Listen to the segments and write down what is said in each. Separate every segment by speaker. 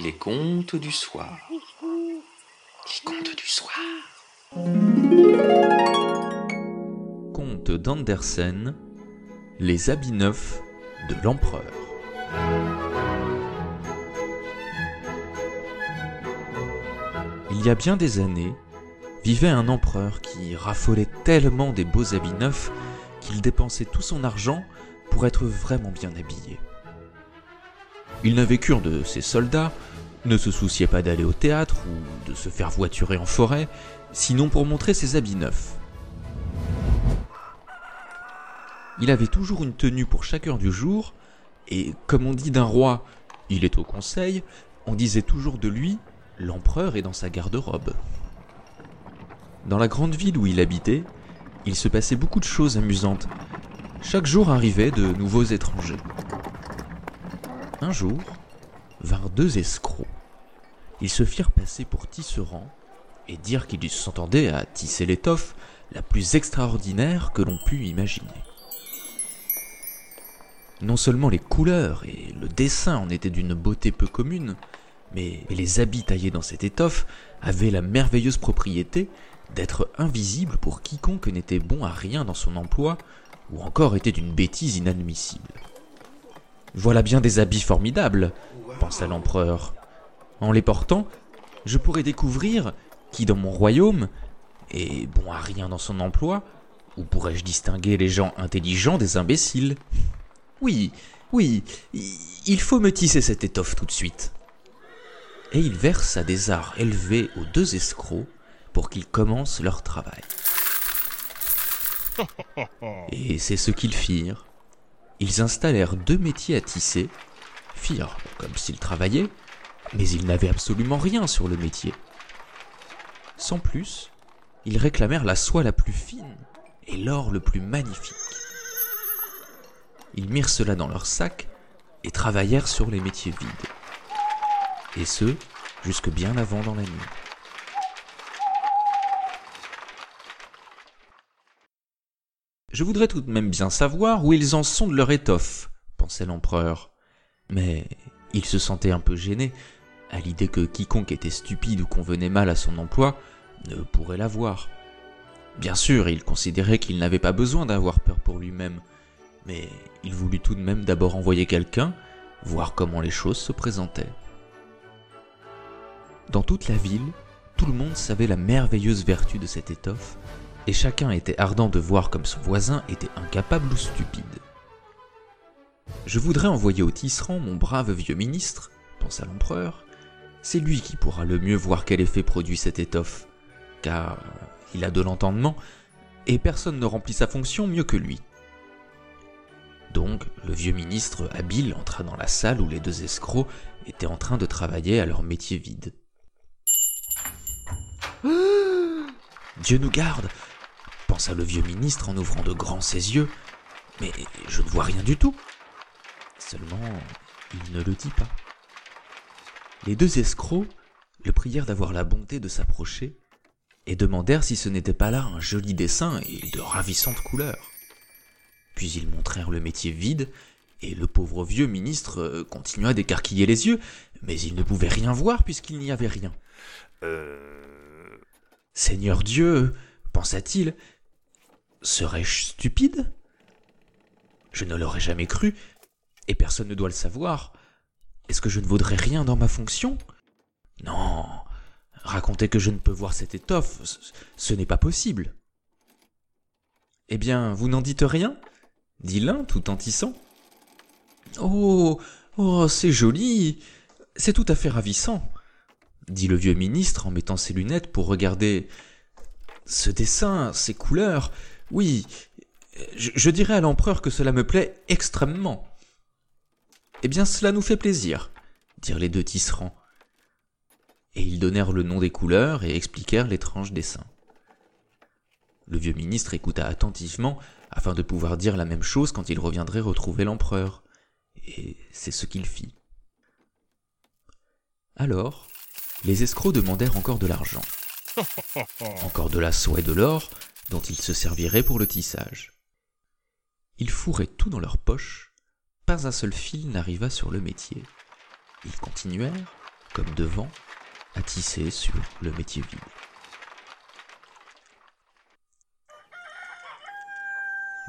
Speaker 1: Les contes du soir. Les contes du soir.
Speaker 2: Conte d'Andersen Les habits neufs de l'empereur. Il y a bien des années, vivait un empereur qui raffolait tellement des beaux habits neufs qu'il dépensait tout son argent pour être vraiment bien habillé. Il n'avait cure de ses soldats, ne se souciait pas d'aller au théâtre ou de se faire voiturer en forêt, sinon pour montrer ses habits neufs. Il avait toujours une tenue pour chaque heure du jour, et comme on dit d'un roi, il est au conseil, on disait toujours de lui, l'empereur est dans sa garde-robe. Dans la grande ville où il habitait, il se passait beaucoup de choses amusantes. Chaque jour arrivaient de nouveaux étrangers. Un jour, vinrent deux escrocs. Ils se firent passer pour tisserands et dirent qu'ils s'entendaient à tisser l'étoffe la plus extraordinaire que l'on pût imaginer. Non seulement les couleurs et le dessin en étaient d'une beauté peu commune, mais les habits taillés dans cette étoffe avaient la merveilleuse propriété d'être invisibles pour quiconque n'était bon à rien dans son emploi ou encore était d'une bêtise inadmissible. Voilà bien des habits formidables, pensa l'empereur. En les portant, je pourrais découvrir qui dans mon royaume est bon à rien dans son emploi, ou pourrais-je distinguer les gens intelligents des imbéciles? Oui, oui, il faut me tisser cette étoffe tout de suite. Et il versa des arts élevés aux deux escrocs pour qu'ils commencent leur travail. Et c'est ce qu'ils firent. Ils installèrent deux métiers à tisser, firent comme s'ils travaillaient, mais ils n'avaient absolument rien sur le métier. Sans plus, ils réclamèrent la soie la plus fine et l'or le plus magnifique. Ils mirent cela dans leur sac et travaillèrent sur les métiers vides. Et ce, jusque bien avant dans la nuit. Je voudrais tout de même bien savoir où ils en sont de leur étoffe, pensait l'empereur. Mais il se sentait un peu gêné à l'idée que quiconque était stupide ou convenait mal à son emploi ne pourrait la voir. Bien sûr, il considérait qu'il n'avait pas besoin d'avoir peur pour lui-même, mais il voulut tout de même d'abord envoyer quelqu'un, voir comment les choses se présentaient. Dans toute la ville, tout le monde savait la merveilleuse vertu de cette étoffe, et chacun était ardent de voir comme son voisin était incapable ou stupide. Je voudrais envoyer au tisserand mon brave vieux ministre, pensa l'empereur. C'est lui qui pourra le mieux voir quel effet produit cette étoffe, car il a de l'entendement, et personne ne remplit sa fonction mieux que lui. Donc, le vieux ministre habile entra dans la salle où les deux escrocs étaient en train de travailler à leur métier vide. Dieu nous garde pensa le vieux ministre en ouvrant de grands ses yeux. Mais je ne vois rien du tout. Seulement, il ne le dit pas. Les deux escrocs le prièrent d'avoir la bonté de s'approcher et demandèrent si ce n'était pas là un joli dessin et de ravissantes couleurs. Puis ils montrèrent le métier vide, et le pauvre vieux ministre continua d'écarquiller les yeux, mais il ne pouvait rien voir puisqu'il n'y avait rien. Euh... Seigneur Dieu, pensa-t-il, Serais-je stupide? Je ne l'aurais jamais cru, et personne ne doit le savoir. Est-ce que je ne vaudrais rien dans ma fonction? Non. Raconter que je ne peux voir cette étoffe, ce n'est pas possible. Eh bien, vous n'en dites rien? Dit l'un tout en tissant. Oh, oh, c'est joli, c'est tout à fait ravissant, dit le vieux ministre en mettant ses lunettes pour regarder ce dessin, ces couleurs, oui, je, dirais à l'empereur que cela me plaît extrêmement. Eh bien, cela nous fait plaisir, dirent les deux tisserands. Et ils donnèrent le nom des couleurs et expliquèrent l'étrange dessin. Le vieux ministre écouta attentivement afin de pouvoir dire la même chose quand il reviendrait retrouver l'empereur. Et c'est ce qu'il fit. Alors, les escrocs demandèrent encore de l'argent. Encore de la soie et de l'or, dont ils se serviraient pour le tissage. Ils fourraient tout dans leurs poches, pas un seul fil n'arriva sur le métier. Ils continuèrent, comme devant, à tisser sur le métier vide.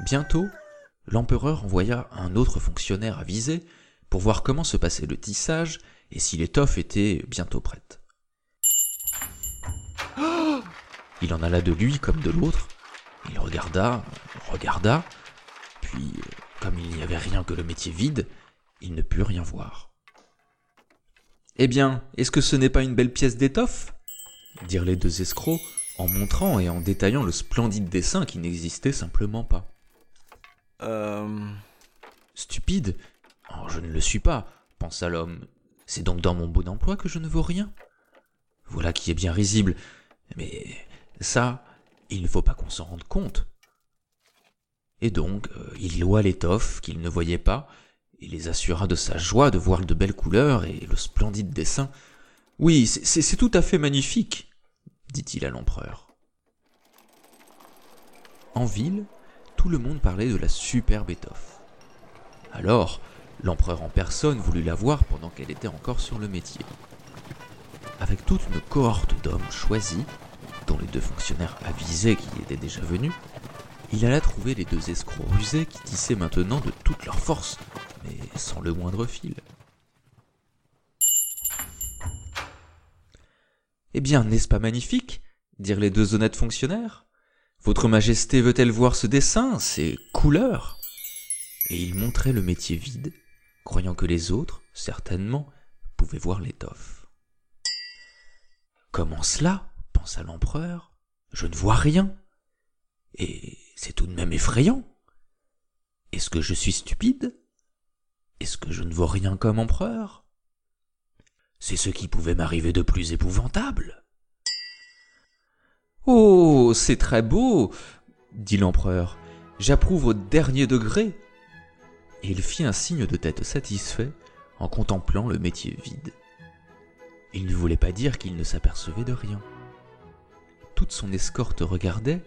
Speaker 2: Bientôt, l'empereur envoya un autre fonctionnaire avisé pour voir comment se passait le tissage et si l'étoffe était bientôt prête. Il en alla de lui comme de l'autre. Il regarda, regarda, puis, comme il n'y avait rien que le métier vide, il ne put rien voir. Eh bien, est-ce que ce n'est pas une belle pièce d'étoffe? dirent les deux escrocs en montrant et en détaillant le splendide dessin qui n'existait simplement pas.
Speaker 1: Euh...
Speaker 2: Stupide? Oh, je ne le suis pas, pensa l'homme. C'est donc dans mon beau d'emploi que je ne vaux rien? Voilà qui est bien risible. Mais ça, il ne faut pas qu'on s'en rende compte. Et donc, euh, il loua l'étoffe qu'il ne voyait pas, et les assura de sa joie de voir de belles couleurs et le splendide dessin. Oui, c'est tout à fait magnifique, dit-il à l'empereur. En ville, tout le monde parlait de la superbe étoffe. Alors, L'empereur en personne voulut la voir pendant qu'elle était encore sur le métier. Avec toute une cohorte d'hommes choisis, dont les deux fonctionnaires avisés qui étaient déjà venus, il alla trouver les deux escrocs rusés qui tissaient maintenant de toute leur force, mais sans le moindre fil. Eh bien, n'est-ce pas magnifique? dirent les deux honnêtes fonctionnaires. Votre Majesté veut-elle voir ce dessin, ces couleurs? Et ils montraient le métier vide, croyant que les autres, certainement, pouvaient voir l'étoffe. Comment cela? Pensa l'empereur. Je ne vois rien. Et c'est tout de même effrayant. Est-ce que je suis stupide? Est-ce que je ne vois rien comme empereur? C'est ce qui pouvait m'arriver de plus épouvantable. Oh, c'est très beau, dit l'empereur. J'approuve au dernier degré et il fit un signe de tête satisfait en contemplant le métier vide. Il ne voulait pas dire qu'il ne s'apercevait de rien. Toute son escorte regardait,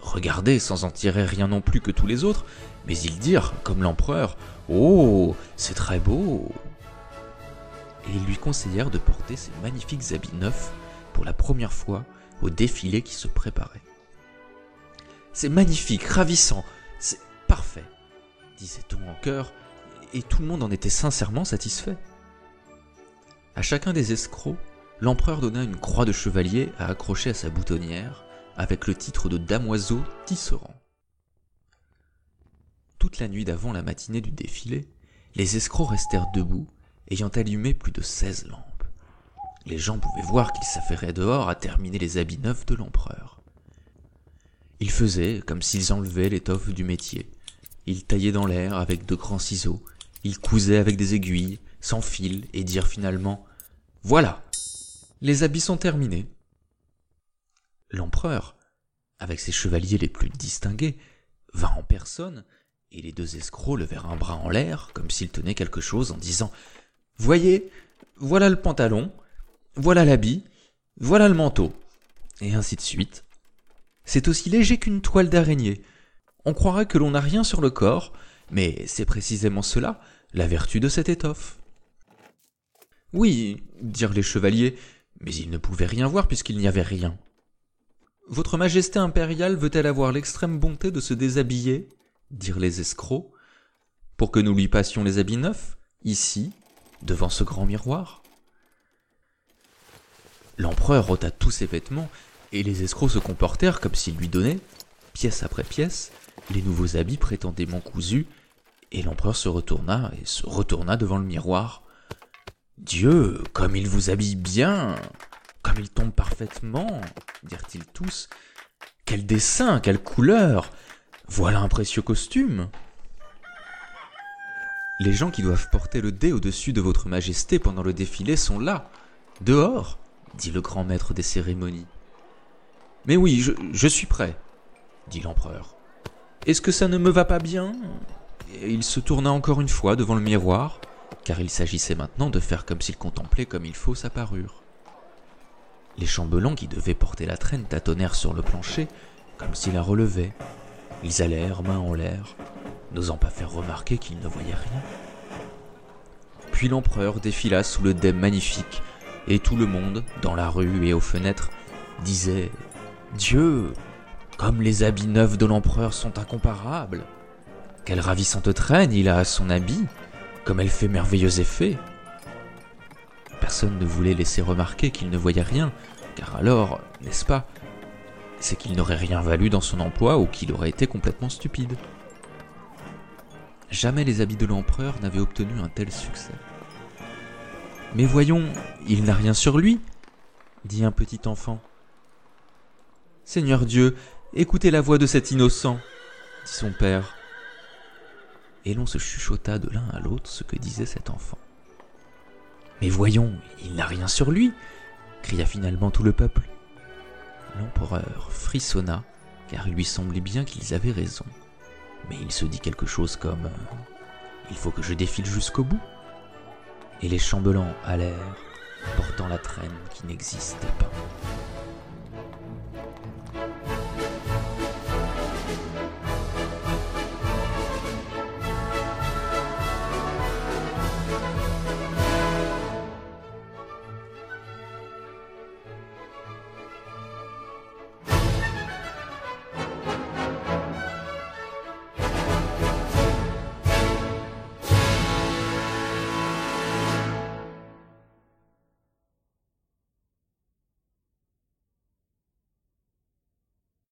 Speaker 2: regardait sans en tirer rien non plus que tous les autres, mais ils dirent, comme l'empereur, Oh, c'est très beau. Et ils lui conseillèrent de porter ses magnifiques habits neufs pour la première fois au défilé qui se préparait. C'est magnifique, ravissant, c'est parfait disait-on en chœur, et tout le monde en était sincèrement satisfait. À chacun des escrocs, l'empereur donna une croix de chevalier à accrocher à sa boutonnière, avec le titre de damoiseau tisserand. Toute la nuit d'avant la matinée du défilé, les escrocs restèrent debout, ayant allumé plus de seize lampes. Les gens pouvaient voir qu'ils s'affairaient dehors à terminer les habits neufs de l'empereur. Ils faisaient comme s'ils enlevaient l'étoffe du métier, ils taillaient dans l'air avec de grands ciseaux, ils cousaient avec des aiguilles, sans fil, et dirent finalement Voilà Les habits sont terminés. L'empereur, avec ses chevaliers les plus distingués, vint en personne, et les deux escrocs levèrent un bras en l'air, comme s'ils tenaient quelque chose, en disant Voyez, voilà le pantalon, voilà l'habit, voilà le manteau, et ainsi de suite. C'est aussi léger qu'une toile d'araignée, on croirait que l'on n'a rien sur le corps, mais c'est précisément cela, la vertu de cette étoffe. Oui, dirent les chevaliers, mais ils ne pouvaient rien voir puisqu'il n'y avait rien. Votre Majesté impériale veut-elle avoir l'extrême bonté de se déshabiller dirent les escrocs, pour que nous lui passions les habits neufs, ici, devant ce grand miroir? L'empereur ôta tous ses vêtements, et les escrocs se comportèrent comme s'ils lui donnaient, pièce après pièce, les nouveaux habits prétendument cousus, et l'empereur se retourna et se retourna devant le miroir. Dieu, comme il vous habille bien, comme il tombe parfaitement, dirent-ils tous. Quel dessin, quelle couleur Voilà un précieux costume. Les gens qui doivent porter le dé au-dessus de votre majesté pendant le défilé sont là, dehors, dit le grand maître des cérémonies. Mais oui, je, je suis prêt, dit l'empereur. Est-ce que ça ne me va pas bien? Et il se tourna encore une fois devant le miroir, car il s'agissait maintenant de faire comme s'il contemplait comme il faut sa parure. Les chambelans qui devaient porter la traîne tâtonnèrent sur le plancher, comme s'ils la relevaient. Ils allèrent main en l'air, n'osant pas faire remarquer qu'ils ne voyaient rien. Puis l'empereur défila sous le dais magnifique, et tout le monde, dans la rue et aux fenêtres, disait Dieu, comme les habits neufs de l'empereur sont incomparables. Quelle ravissante traîne il a à son habit, comme elle fait merveilleux effet. Personne ne voulait laisser remarquer qu'il ne voyait rien, car alors, n'est-ce pas, c'est qu'il n'aurait rien valu dans son emploi ou qu'il aurait été complètement stupide. Jamais les habits de l'empereur n'avaient obtenu un tel succès. Mais voyons, il n'a rien sur lui, dit un petit enfant. Seigneur Dieu, écoutez la voix de cet innocent, dit son père. Et l'on se chuchota de l'un à l'autre ce que disait cet enfant. Mais voyons, il n'a rien sur lui, cria finalement tout le peuple. L'empereur frissonna, car il lui semblait bien qu'ils avaient raison. Mais il se dit quelque chose comme Il faut que je défile jusqu'au bout. Et les chambellans allèrent, portant la traîne qui n'existait pas.